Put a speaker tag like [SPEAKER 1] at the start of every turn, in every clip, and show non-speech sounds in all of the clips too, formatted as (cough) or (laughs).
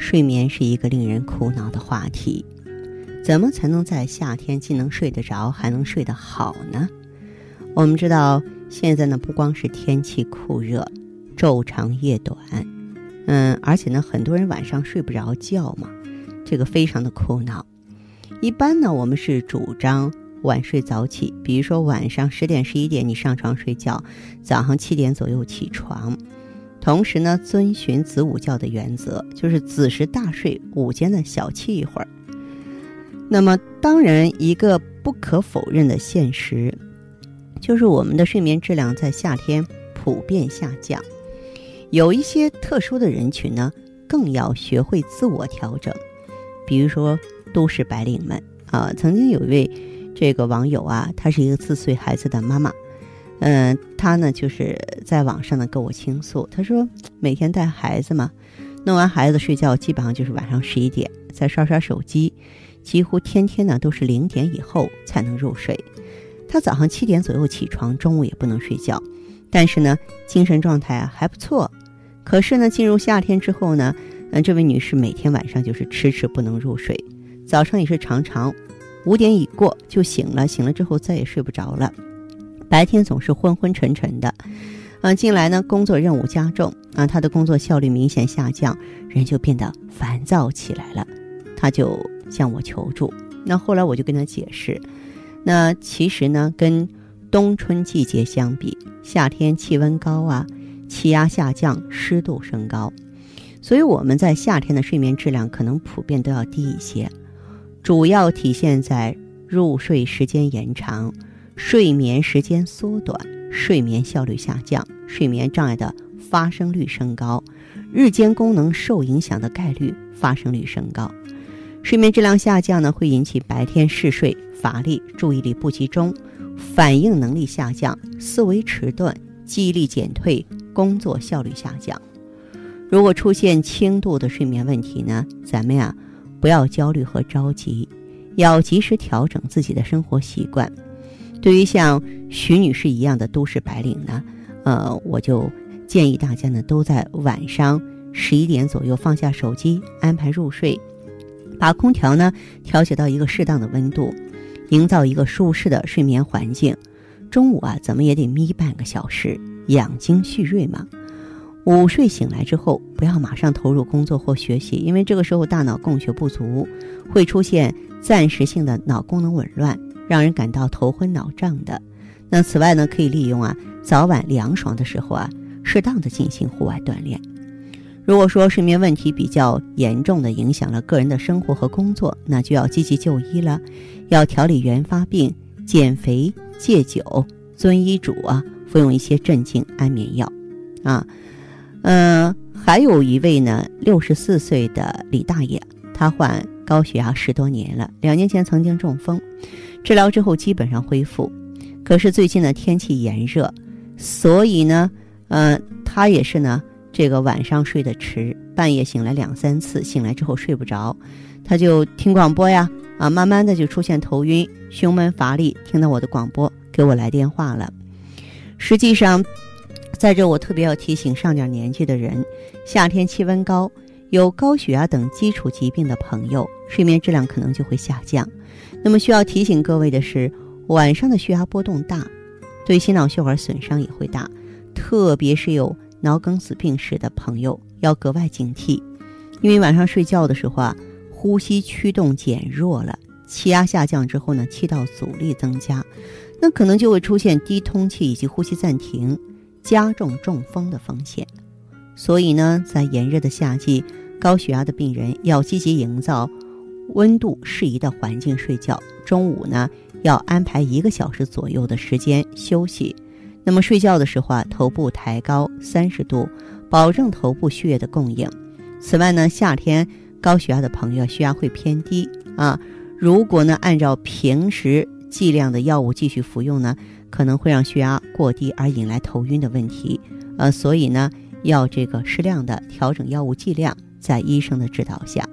[SPEAKER 1] 睡眠是一个令人苦恼的话题。怎么才能在夏天既能睡得着，还能睡得好呢？我们知道，现在呢不光是天气酷热，昼长夜短，嗯，而且呢很多人晚上睡不着觉嘛，这个非常的苦恼。一般呢，我们是主张晚睡早起，比如说晚上十点、十一点你上床睡觉，早上七点左右起床。同时呢，遵循子午觉的原则，就是子时大睡，午间呢小憩一会儿。那么，当然，一个不可否认的现实，就是我们的睡眠质量在夏天普遍下降。有一些特殊的人群呢，更要学会自我调整。比如说，都市白领们啊，曾经有一位这个网友啊，她是一个四岁孩子的妈妈，嗯，她呢就是在网上呢跟我倾诉，她说每天带孩子嘛，弄完孩子睡觉，基本上就是晚上十一点，再刷刷手机。几乎天天呢都是零点以后才能入睡，他早上七点左右起床，中午也不能睡觉，但是呢精神状态啊还不错。可是呢进入夏天之后呢，嗯这位女士每天晚上就是迟迟不能入睡，早上也是常常五点已过就醒了，醒了之后再也睡不着了，白天总是昏昏沉沉的。嗯，近来呢工作任务加重啊，他的工作效率明显下降，人就变得烦躁起来了，他就。向我求助，那后来我就跟他解释，那其实呢，跟冬春季节相比，夏天气温高啊，气压下降，湿度升高，所以我们在夏天的睡眠质量可能普遍都要低一些，主要体现在入睡时间延长、睡眠时间缩短、睡眠效率下降、睡眠障碍的发生率升高、日间功能受影响的概率发生率升高。睡眠质量下降呢，会引起白天嗜睡、乏力、注意力不集中、反应能力下降、思维迟钝、记忆力减退、工作效率下降。如果出现轻度的睡眠问题呢，咱们呀不要焦虑和着急，要及时调整自己的生活习惯。对于像徐女士一样的都市白领呢，呃，我就建议大家呢都在晚上十一点左右放下手机，安排入睡。把空调呢调节到一个适当的温度，营造一个舒适的睡眠环境。中午啊，怎么也得眯半个小时，养精蓄锐嘛。午睡醒来之后，不要马上投入工作或学习，因为这个时候大脑供血不足，会出现暂时性的脑功能紊乱，让人感到头昏脑胀的。那此外呢，可以利用啊早晚凉爽的时候啊，适当的进行户外锻炼。如果说睡眠问题比较严重的影响了个人的生活和工作，那就要积极就医了，要调理原发病、减肥、戒酒、遵医嘱啊，服用一些镇静安眠药，啊，嗯，还有一位呢，六十四岁的李大爷，他患高血压十多年了，两年前曾经中风，治疗之后基本上恢复，可是最近呢天气炎热，所以呢，嗯，他也是呢。这个晚上睡得迟，半夜醒来两三次，醒来之后睡不着，他就听广播呀，啊，慢慢的就出现头晕、胸闷、乏力，听到我的广播给我来电话了。实际上，在这我特别要提醒上点年纪的人，夏天气温高，有高血压等基础疾病的朋友，睡眠质量可能就会下降。那么需要提醒各位的是，晚上的血压波动大，对心脑血管损伤也会大，特别是有。脑梗死病史的朋友要格外警惕，因为晚上睡觉的时候啊，呼吸驱动减弱了，气压下降之后呢，气道阻力增加，那可能就会出现低通气以及呼吸暂停，加重中风的风险。所以呢，在炎热的夏季，高血压的病人要积极营造温度适宜的环境睡觉。中午呢，要安排一个小时左右的时间休息。那么睡觉的时候啊，头部抬高三十度，保证头部血液的供应。此外呢，夏天高血压的朋友，血压会偏低啊。如果呢，按照平时剂量的药物继续服用呢，可能会让血压过低而引来头晕的问题。呃，所以呢，要这个适量的调整药物剂量，在医生的指导下。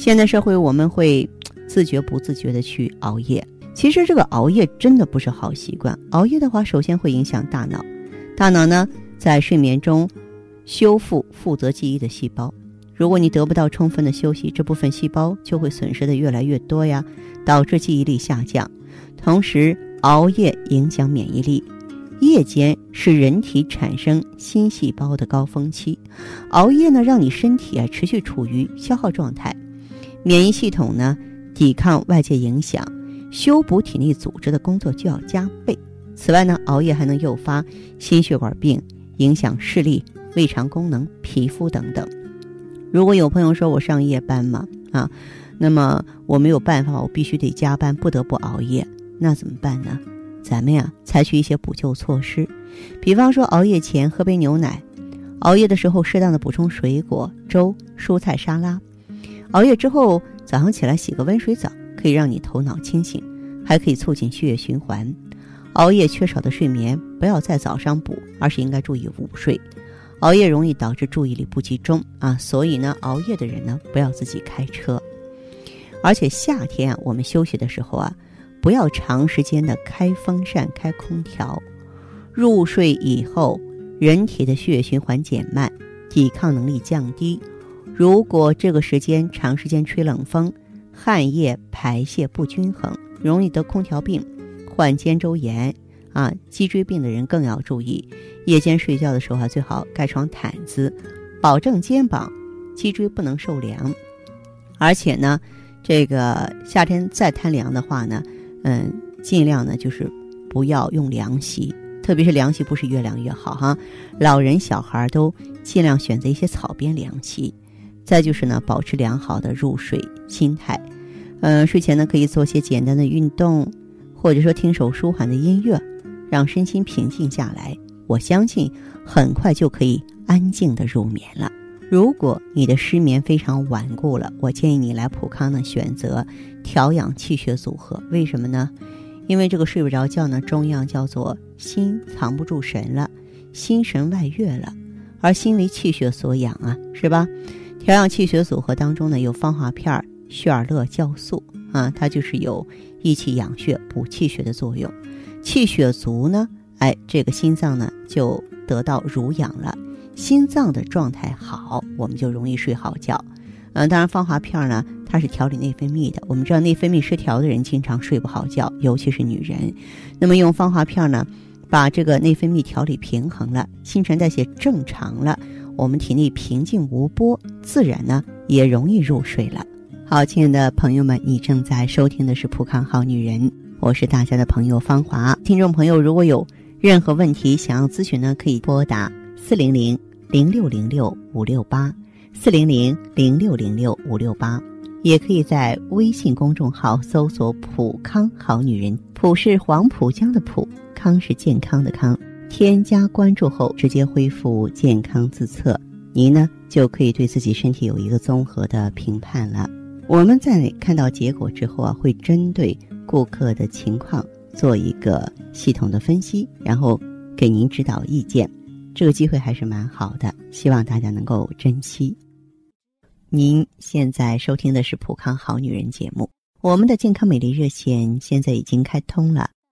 [SPEAKER 1] 现代社会，我们会自觉不自觉的去熬夜。其实这个熬夜真的不是好习惯。熬夜的话，首先会影响大脑，大脑呢在睡眠中修复负责记忆的细胞。如果你得不到充分的休息，这部分细胞就会损失的越来越多呀，导致记忆力下降。同时，熬夜影响免疫力，夜间是人体产生新细胞的高峰期，熬夜呢让你身体啊持续处于消耗状态，免疫系统呢抵抗外界影响，修补体内组织的工作就要加倍。此外呢，熬夜还能诱发心血管病，影响视力、胃肠功能、皮肤等等。如果有朋友说我上夜班嘛，啊，那么我没有办法，我必须得加班，不得不熬夜，那怎么办呢？咱们呀，采取一些补救措施，比方说熬夜前喝杯牛奶，熬夜的时候适当的补充水果、粥、蔬菜沙拉，熬夜之后早上起来洗个温水澡，可以让你头脑清醒，还可以促进血液循环。熬夜缺少的睡眠，不要在早上补，而是应该注意午睡。熬夜容易导致注意力不集中啊，所以呢，熬夜的人呢不要自己开车。而且夏天，我们休息的时候啊，不要长时间的开风扇、开空调。入睡以后，人体的血液循环减慢，抵抗能力降低。如果这个时间长时间吹冷风，汗液排泄不均衡，容易得空调病、患肩周炎。啊，脊椎病的人更要注意，夜间睡觉的时候啊，最好盖床毯子，保证肩膀、脊椎不能受凉。而且呢，这个夏天再贪凉的话呢，嗯，尽量呢就是不要用凉席，特别是凉席不是越凉越好哈。老人小孩都尽量选择一些草编凉席。再就是呢，保持良好的入睡心态，嗯，睡前呢可以做些简单的运动，或者说听首舒缓的音乐。让身心平静下来，我相信很快就可以安静的入眠了。如果你的失眠非常顽固了，我建议你来普康呢选择调养气血组合。为什么呢？因为这个睡不着觉呢，中药叫做心藏不住神了，心神外越了，而心为气血所养啊，是吧？调养气血组合当中呢，有芳华片、血尔乐酵素啊，它就是有益气养血、补气血的作用。气血足呢，哎，这个心脏呢就得到濡养了。心脏的状态好，我们就容易睡好觉。嗯，当然芳华片呢，它是调理内分泌的。我们知道内分泌失调的人经常睡不好觉，尤其是女人。那么用芳华片呢，把这个内分泌调理平衡了，新陈代谢正常了，我们体内平静无波，自然呢也容易入睡了。好，亲爱的朋友们，你正在收听的是《普康好女人》。我是大家的朋友芳华，听众朋友如果有任何问题想要咨询呢，可以拨打四零零零六零六五六八四零零零六零六五六八，也可以在微信公众号搜索“普康好女人”，普是黄浦江的浦，康是健康的康。添加关注后，直接恢复健康自测，您呢就可以对自己身体有一个综合的评判了。我们在看到结果之后啊，会针对。顾客的情况做一个系统的分析，然后给您指导意见。这个机会还是蛮好的，希望大家能够珍惜。您现在收听的是《普康好女人》节目，我们的健康美丽热线现在已经开通了，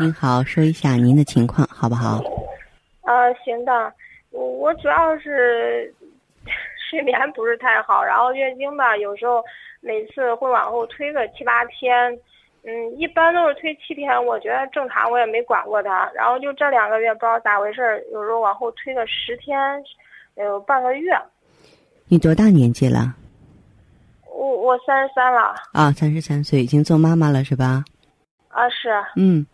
[SPEAKER 1] 您好，说一下您的情况好不好？
[SPEAKER 2] 呃，行的，我我主要是睡眠不是太好，然后月经吧，有时候。每次会往后推个七八天，嗯，一般都是推七天。我觉得正常，我也没管过他。然后就这两个月不知道咋回事，有时候往后推个十天，有半个月。
[SPEAKER 1] 你多大年纪了？
[SPEAKER 2] 我我三十三了。
[SPEAKER 1] 啊，三十三岁，已经做妈妈了是吧？
[SPEAKER 2] 啊，是。
[SPEAKER 1] 嗯，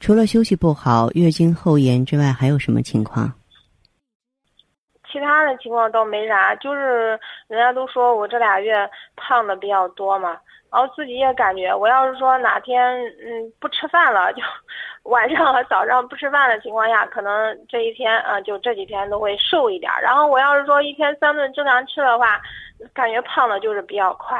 [SPEAKER 1] 除了休息不好、月经后延之外，还有什么情况？
[SPEAKER 2] 其他的情况倒没啥，就是人家都说我这俩月胖的比较多嘛，然后自己也感觉，我要是说哪天嗯不吃饭了，就 (laughs) 晚上和早上不吃饭的情况下，可能这一天啊就这几天都会瘦一点。然后我要是说一天三顿正常吃的话，感觉胖的就是比较快。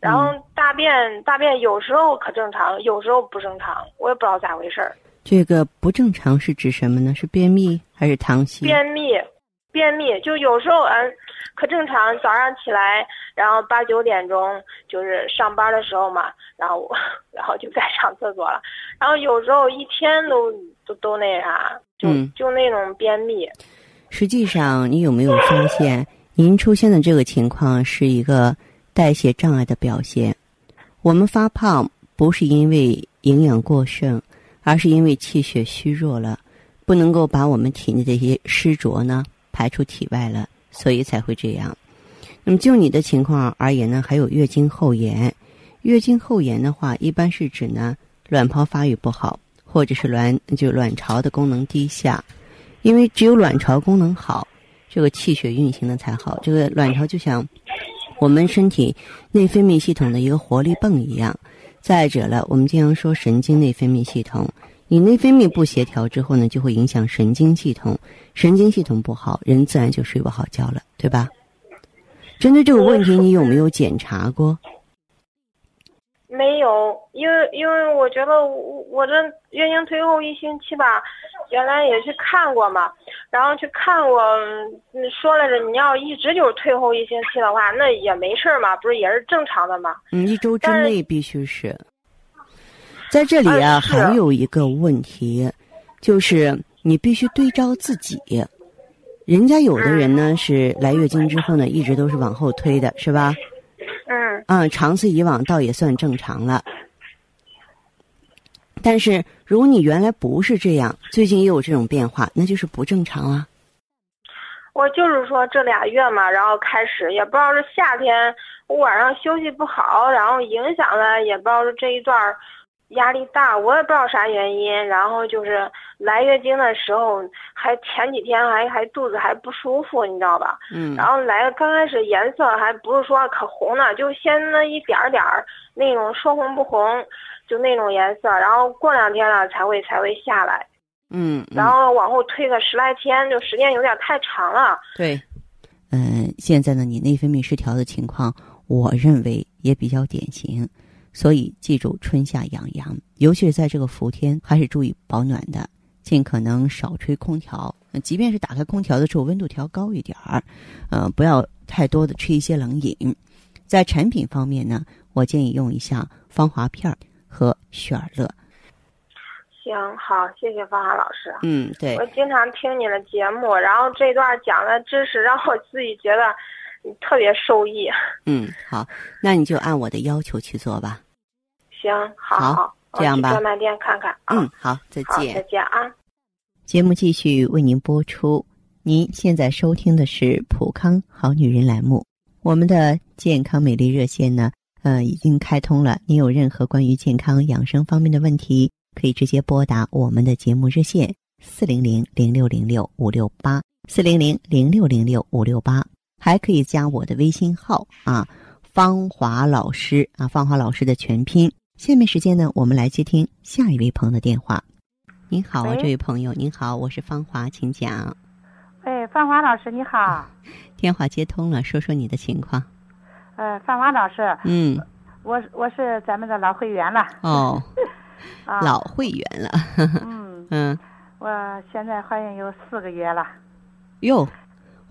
[SPEAKER 2] 然后大便大便有时候可正常，有时候不正常，我也不知道咋回事儿。
[SPEAKER 1] 这个不正常是指什么呢？是便秘还是溏稀？
[SPEAKER 2] 便秘。便秘就有时候嗯，可正常。早上起来，然后八九点钟就是上班的时候嘛，然后我 (laughs) 然后就该上厕所了。然后有时候一天都都都那啥，就就那种便秘。
[SPEAKER 1] 实际上，你有没有发现，您出现的这个情况是一个代谢障碍的表现？我们发胖不是因为营养过剩，而是因为气血虚弱了，不能够把我们体内的一些湿浊呢。排出体外了，所以才会这样。那么就你的情况而言呢，还有月经后延。月经后延的话，一般是指呢卵泡发育不好，或者是卵就卵巢的功能低下。因为只有卵巢功能好，这个气血运行的才好。这个卵巢就像我们身体内分泌系统的一个活力泵一样。再者了，我们经常说神经内分泌系统。你内分泌不协调之后呢，就会影响神经系统，神经系统不好，人自然就睡不好觉了，对吧？针对这个问题，你有没有检查过？
[SPEAKER 2] 没有，因为因为我觉得我我这月经推后一星期吧，原来也去看过嘛，然后去看过，说来着，你要一直就是退后一星期的话，那也没事嘛，不是也是正常的嘛？
[SPEAKER 1] 嗯，一周之内必须是。在这里啊，还有一个问题，就是你必须对照自己。人家有的人呢是来月经之后呢，一直都是往后推的，是吧？
[SPEAKER 2] 嗯。
[SPEAKER 1] 嗯，长此以往，倒也算正常了。但是，如果你原来不是这样，最近又有这种变化，那就是不正常啊。
[SPEAKER 2] 我就是说这俩月嘛，然后开始也不知道是夏天我晚上休息不好，然后影响了，也不知道是这一段儿。压力大，我也不知道啥原因。然后就是来月经的时候，还前几天还还肚子还不舒服，你知道吧？
[SPEAKER 1] 嗯。
[SPEAKER 2] 然后来刚开始颜色还不是说可红呢，就先那一点点儿那种说红不红，就那种颜色。然后过两天了才会才会下来。
[SPEAKER 1] 嗯。
[SPEAKER 2] 然后往后推个十来天，就时间有点太长了。
[SPEAKER 1] 对。嗯，现在呢，你内分泌失调的情况，我认为也比较典型。所以记住，春夏养阳，尤其是在这个伏天，还是注意保暖的，尽可能少吹空调。即便是打开空调的时候，温度调高一点儿，呃，不要太多的吃一些冷饮。在产品方面呢，我建议用一下芳华片和雪尔乐。
[SPEAKER 2] 行，好，谢谢芳华老师。
[SPEAKER 1] 嗯，对。
[SPEAKER 2] 我经常听你的节目，然后这段讲的知识让我自己觉得特别受益。
[SPEAKER 1] 嗯，好，那你就按我的要求去做吧。
[SPEAKER 2] 行，好，
[SPEAKER 1] 这样吧。
[SPEAKER 2] 专卖店看看。
[SPEAKER 1] 嗯，好，再见。
[SPEAKER 2] 再见啊。
[SPEAKER 1] 节目继续为您播出。您现在收听的是《普康好女人》栏目。我们的健康美丽热线呢，呃，已经开通了。您有任何关于健康养生方面的问题，可以直接拨打我们的节目热线四零零零六零六五六八四零零零六零六五六八，还可以加我的微信号啊，芳华老师啊，芳华老师的全拼。下面时间呢，我们来接听下一位朋友的电话。您好，这位朋友，您好，我是芳华，请讲。
[SPEAKER 3] 哎，芳华老师，你好。
[SPEAKER 1] 电话接通了，说说你的情况。
[SPEAKER 3] 呃，芳华老师。
[SPEAKER 1] 嗯。
[SPEAKER 3] 我我是咱们的老会员了。
[SPEAKER 1] 哦。(laughs)
[SPEAKER 3] 啊。
[SPEAKER 1] 老会员了。
[SPEAKER 3] 嗯。(laughs)
[SPEAKER 1] 嗯。
[SPEAKER 3] 我现在怀孕有四个月了。
[SPEAKER 1] 哟，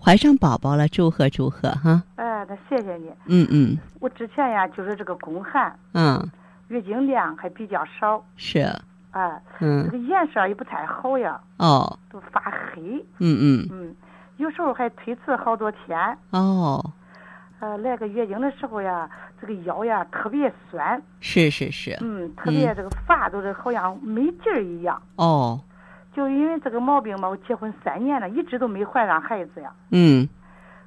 [SPEAKER 1] 怀上宝宝了，祝贺祝贺哈。
[SPEAKER 3] 哎，那谢谢你。
[SPEAKER 1] 嗯嗯。
[SPEAKER 3] 我之前呀，就是这个宫寒。
[SPEAKER 1] 嗯。
[SPEAKER 3] 月经量还比较少，
[SPEAKER 1] 是，
[SPEAKER 3] 哎，
[SPEAKER 1] 嗯，
[SPEAKER 3] 这个颜色也不太好呀，
[SPEAKER 1] 哦，
[SPEAKER 3] 都发黑，
[SPEAKER 1] 嗯嗯，
[SPEAKER 3] 嗯，有时候还推迟好多天，
[SPEAKER 1] 哦，
[SPEAKER 3] 呃，来个月经的时候呀，这个腰呀特别酸，
[SPEAKER 1] 是是是，
[SPEAKER 3] 嗯，特别这个发都是好像没劲儿一样，
[SPEAKER 1] 哦，
[SPEAKER 3] 就因为这个毛病嘛，我结婚三年了，一直都没怀上孩子呀，
[SPEAKER 1] 嗯，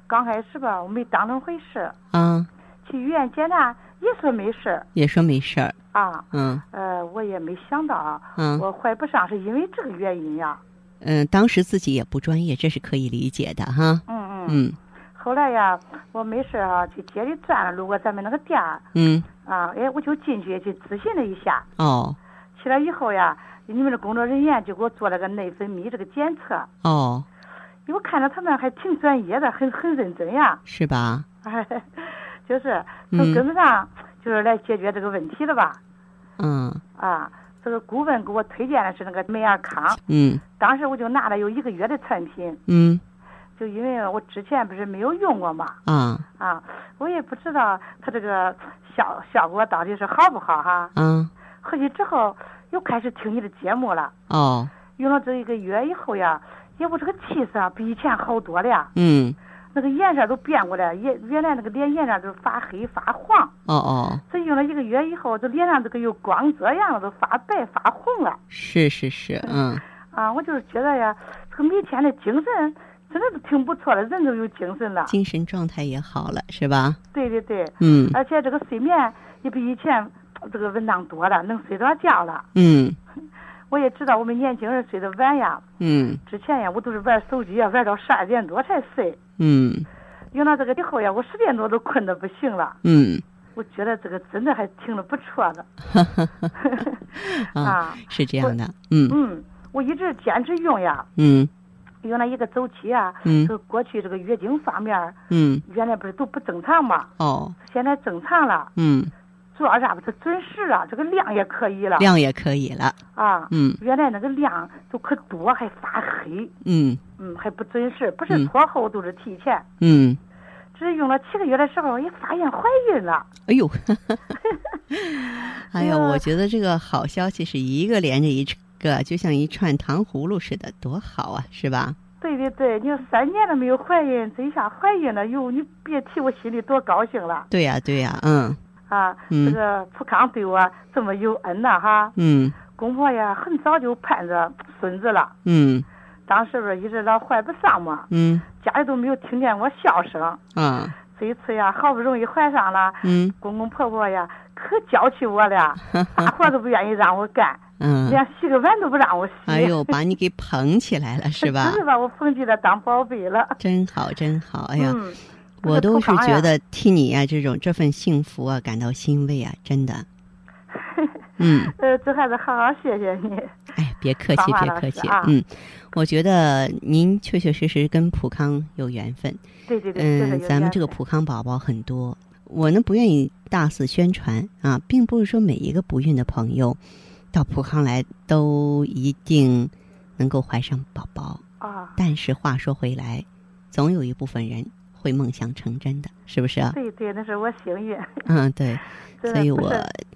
[SPEAKER 3] 刚开始吧，我没当成回事，
[SPEAKER 1] 嗯。
[SPEAKER 3] 去医院检查，也说没事儿
[SPEAKER 1] 也说没事儿。
[SPEAKER 3] 啊。
[SPEAKER 1] 嗯
[SPEAKER 3] 呃，我也没想到啊，
[SPEAKER 1] 嗯
[SPEAKER 3] 我怀不上是因为这个原因呀。
[SPEAKER 1] 嗯，当时自己也不专业，这是可以理解的哈。
[SPEAKER 3] 嗯嗯。
[SPEAKER 1] 嗯
[SPEAKER 3] 后来呀，我没事啊，去街里转了，路过咱们那个店儿
[SPEAKER 1] 嗯
[SPEAKER 3] 啊，哎，我就进去去咨询了一下。
[SPEAKER 1] 哦
[SPEAKER 3] 去了以后呀，你们的工作人员就给我做了个内分泌这个检测，
[SPEAKER 1] 哦，
[SPEAKER 3] 我看着他们还挺专业的，很很认真呀。
[SPEAKER 1] 是吧？
[SPEAKER 3] 哎，(laughs) 就是
[SPEAKER 1] 嗯。
[SPEAKER 3] 从根子上就是来解决这个问题的吧。
[SPEAKER 1] 嗯。
[SPEAKER 3] 啊，这个顾问给我推荐的是那个美尔康，
[SPEAKER 1] 嗯。
[SPEAKER 3] 当时我就拿了有一个月的产品，
[SPEAKER 1] 嗯。
[SPEAKER 3] 就因为我之前不是没有用过嘛，
[SPEAKER 1] 嗯
[SPEAKER 3] 啊，我也不知道它这个效效果到底是好不好哈。
[SPEAKER 1] 嗯
[SPEAKER 3] 回去之后又开始听你的节目了，
[SPEAKER 1] 哦。
[SPEAKER 3] 用了这一个月以后呀，也我这个气色啊比以前好多了呀，
[SPEAKER 1] 嗯
[SPEAKER 3] 那个颜色都变过来，原原来那个脸颜色都发黑发黄，
[SPEAKER 1] 哦哦，
[SPEAKER 3] 这用了一个月以后，这脸上这个有光泽样了，都发白发红了。
[SPEAKER 1] 是是是，嗯
[SPEAKER 3] 啊，我就是觉得呀，这个每天的精神真的是挺不错的，人都有精神了。
[SPEAKER 1] 精神状态也好了，是吧？
[SPEAKER 3] 对对对，
[SPEAKER 1] 嗯
[SPEAKER 3] 而且这个睡眠也比以前这个稳当多了，能睡着觉了。
[SPEAKER 1] 嗯 (laughs)
[SPEAKER 3] 我也知道我们年轻人睡得晚呀，
[SPEAKER 1] 嗯
[SPEAKER 3] 之前呀我都是玩手机呀，玩到十二点多才睡。
[SPEAKER 1] 嗯。
[SPEAKER 3] 用了这个以后呀，我十点多都困得不行了。
[SPEAKER 1] 嗯，
[SPEAKER 3] 我觉得这个真的还挺的不错的。
[SPEAKER 1] 啊，(laughs)
[SPEAKER 3] 啊，
[SPEAKER 1] 是这样的，嗯。
[SPEAKER 3] 嗯，我一直坚持用呀，
[SPEAKER 1] 嗯。
[SPEAKER 3] 用了一个周期啊。
[SPEAKER 1] 嗯。
[SPEAKER 3] 这个过去这个月经方面，
[SPEAKER 1] 嗯，
[SPEAKER 3] 原来不是都不正常嘛，
[SPEAKER 1] 哦，
[SPEAKER 3] 现在正常了。
[SPEAKER 1] 嗯，
[SPEAKER 3] 主要啥吧？它准时啊，这个量也可以了
[SPEAKER 1] 量也可以了，
[SPEAKER 3] 啊。
[SPEAKER 1] 嗯
[SPEAKER 3] 原来那个量都可多，还发黑，
[SPEAKER 1] 嗯
[SPEAKER 3] 嗯，还不准时，不是
[SPEAKER 1] 嗯
[SPEAKER 3] 拖后都是提前。
[SPEAKER 1] 嗯，
[SPEAKER 3] 只是用了七个月的时候，也发现怀孕了。(laughs)
[SPEAKER 1] 哎呦，哎呀，我觉得这个好消息是一个连着一个，就像一串糖葫芦似的，多好啊，是吧？
[SPEAKER 3] 对对对，你说三年都没有怀孕，这一下怀孕了，哟，你别提我心里多高兴了
[SPEAKER 1] 对呀、对呀、嗯
[SPEAKER 3] 啊！
[SPEAKER 1] 嗯
[SPEAKER 3] 这个普康对我这么有恩呐哈。
[SPEAKER 1] 嗯
[SPEAKER 3] 公婆呀，很早就盼着孙子了，
[SPEAKER 1] 嗯
[SPEAKER 3] 当时不是一直老怀不上嘛，
[SPEAKER 1] 嗯
[SPEAKER 3] 家里都没有听见我笑声。
[SPEAKER 1] 啊
[SPEAKER 3] 这一次呀，好不容易怀上了，
[SPEAKER 1] 嗯
[SPEAKER 3] 公公婆婆呀可娇气我了，(laughs) 啥活都不愿意让我干，
[SPEAKER 1] 嗯，
[SPEAKER 3] 连洗个碗都不让我洗。
[SPEAKER 1] 哎呦，把你给捧起来了，是吧 (laughs)
[SPEAKER 3] 真？是把我捧起来当宝贝了。
[SPEAKER 1] 真好，真好！哎呀，
[SPEAKER 3] 嗯，
[SPEAKER 1] 我都是觉得替你呀、这种这份幸福啊感到欣慰啊，真的。(laughs) 嗯，
[SPEAKER 3] 呃，这还是好好谢谢你。
[SPEAKER 1] 哎，别客气，别客气。
[SPEAKER 3] 啊
[SPEAKER 1] 嗯，我觉得您确确实实跟普康有缘分。
[SPEAKER 3] 对对对，
[SPEAKER 1] 嗯，咱们这个普康宝宝很多，我呢不愿意大肆宣传啊，并不是说每一个不孕的朋友到普康来都一定能够怀上宝宝。
[SPEAKER 3] 啊，
[SPEAKER 1] 但是话说回来，总有一部分人会梦想成真的，是不是啊？
[SPEAKER 3] 对对，那是我幸运。
[SPEAKER 1] 嗯，对，(laughs) 所以我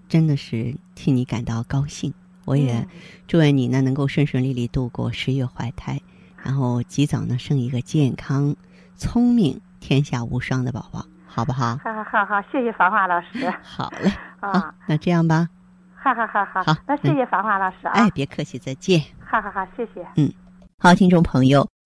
[SPEAKER 1] 真的是替你感到高兴。我也
[SPEAKER 3] 嗯
[SPEAKER 1] 祝愿你呢能够顺顺利利度过十月怀胎，然后及早呢生一个健康、聪明、天下无双的宝宝，好不好？
[SPEAKER 3] 好好好好，谢谢芳华老师 (laughs)
[SPEAKER 1] 好嘞，
[SPEAKER 3] 啊，，
[SPEAKER 1] 那这样吧，
[SPEAKER 3] 好好好好，
[SPEAKER 1] 好
[SPEAKER 3] 那谢谢芳华老师啊
[SPEAKER 1] 哎，，别客气，再见。
[SPEAKER 3] 好好好，谢谢。
[SPEAKER 1] 嗯好，听众朋友，